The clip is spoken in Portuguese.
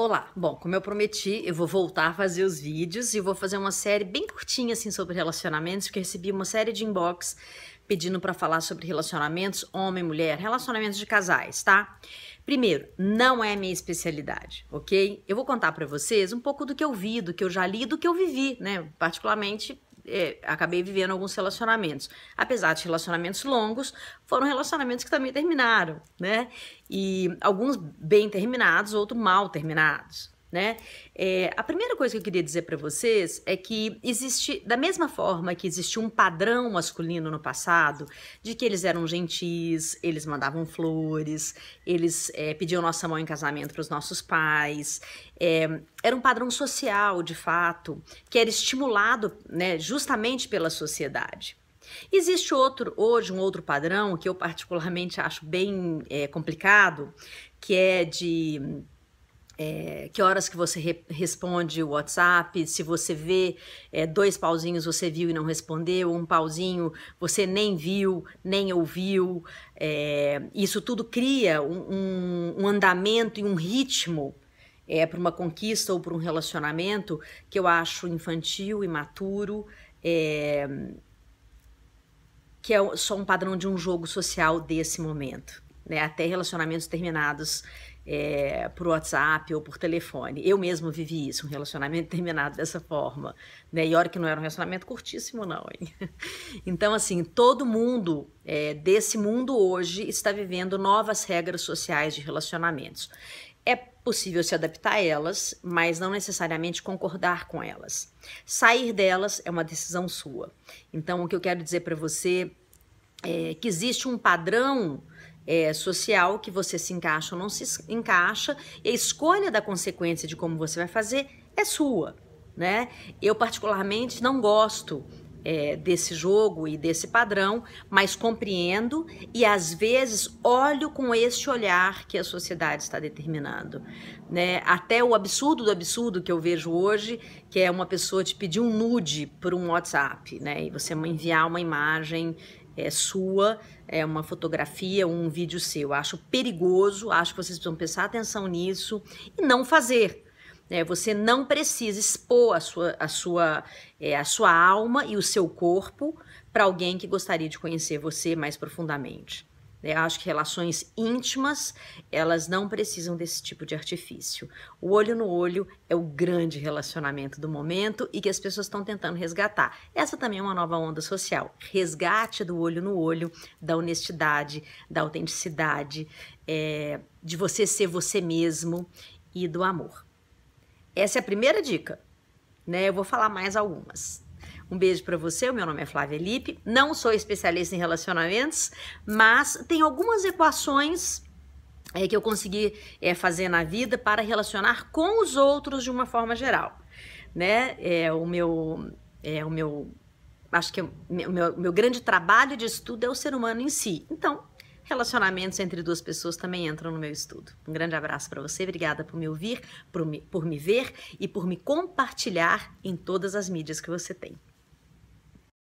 Olá, bom, como eu prometi, eu vou voltar a fazer os vídeos e vou fazer uma série bem curtinha assim sobre relacionamentos, porque recebi uma série de inbox pedindo para falar sobre relacionamentos homem mulher, relacionamentos de casais, tá? Primeiro, não é minha especialidade, ok? Eu vou contar para vocês um pouco do que eu vi, do que eu já li, do que eu vivi, né? Particularmente é, acabei vivendo alguns relacionamentos. Apesar de relacionamentos longos, foram relacionamentos que também terminaram, né? E alguns bem terminados, outros mal terminados né? É, a primeira coisa que eu queria dizer para vocês é que existe, da mesma forma que existia um padrão masculino no passado, de que eles eram gentis, eles mandavam flores, eles é, pediam nossa mão em casamento para os nossos pais, é, era um padrão social, de fato, que era estimulado, né, justamente pela sociedade. Existe outro, hoje, um outro padrão que eu particularmente acho bem é, complicado, que é de é, que horas que você re responde o WhatsApp, se você vê é, dois pauzinhos você viu e não respondeu, um pauzinho você nem viu, nem ouviu. É, isso tudo cria um, um, um, andamento e um ritmo é, para uma conquista ou para um relacionamento que eu acho infantil, imaturo, é, que é só um padrão de um jogo social desse momento. Né? Até relacionamentos terminados é, por WhatsApp ou por telefone. Eu mesmo vivi isso, um relacionamento terminado dessa forma. Né? E olha que não era um relacionamento curtíssimo, não. Hein? Então, assim, todo mundo é, desse mundo hoje está vivendo novas regras sociais de relacionamentos. É possível se adaptar a elas, mas não necessariamente concordar com elas. Sair delas é uma decisão sua. Então, o que eu quero dizer para você é que existe um padrão é, social que você se encaixa ou não se encaixa, e a escolha da consequência de como você vai fazer é sua, né? Eu particularmente não gosto é, desse jogo e desse padrão, mas compreendo e às vezes olho com este olhar que a sociedade está determinando. Né? Até o absurdo do absurdo que eu vejo hoje, que é uma pessoa te pedir um nude por um WhatsApp, né? E você enviar uma imagem é, sua, é uma fotografia, um vídeo seu. Acho perigoso, acho que vocês precisam prestar atenção nisso e não fazer. É, você não precisa expor a sua, a, sua, é, a sua alma e o seu corpo para alguém que gostaria de conhecer você mais profundamente. Eu acho que relações íntimas, elas não precisam desse tipo de artifício. O olho no olho é o grande relacionamento do momento e que as pessoas estão tentando resgatar. Essa também é uma nova onda social. Resgate do olho no olho, da honestidade, da autenticidade, é, de você ser você mesmo e do amor. Essa é a primeira dica. Né? Eu vou falar mais algumas. Um beijo para você, o meu nome é Flávia Lippe, não sou especialista em relacionamentos, mas tem algumas equações é, que eu consegui é, fazer na vida para relacionar com os outros de uma forma geral, né? É, o meu, é, o meu, acho que o meu, meu grande trabalho de estudo é o ser humano em si. Então, relacionamentos entre duas pessoas também entram no meu estudo. Um grande abraço para você, obrigada por me ouvir, por me, por me ver e por me compartilhar em todas as mídias que você tem.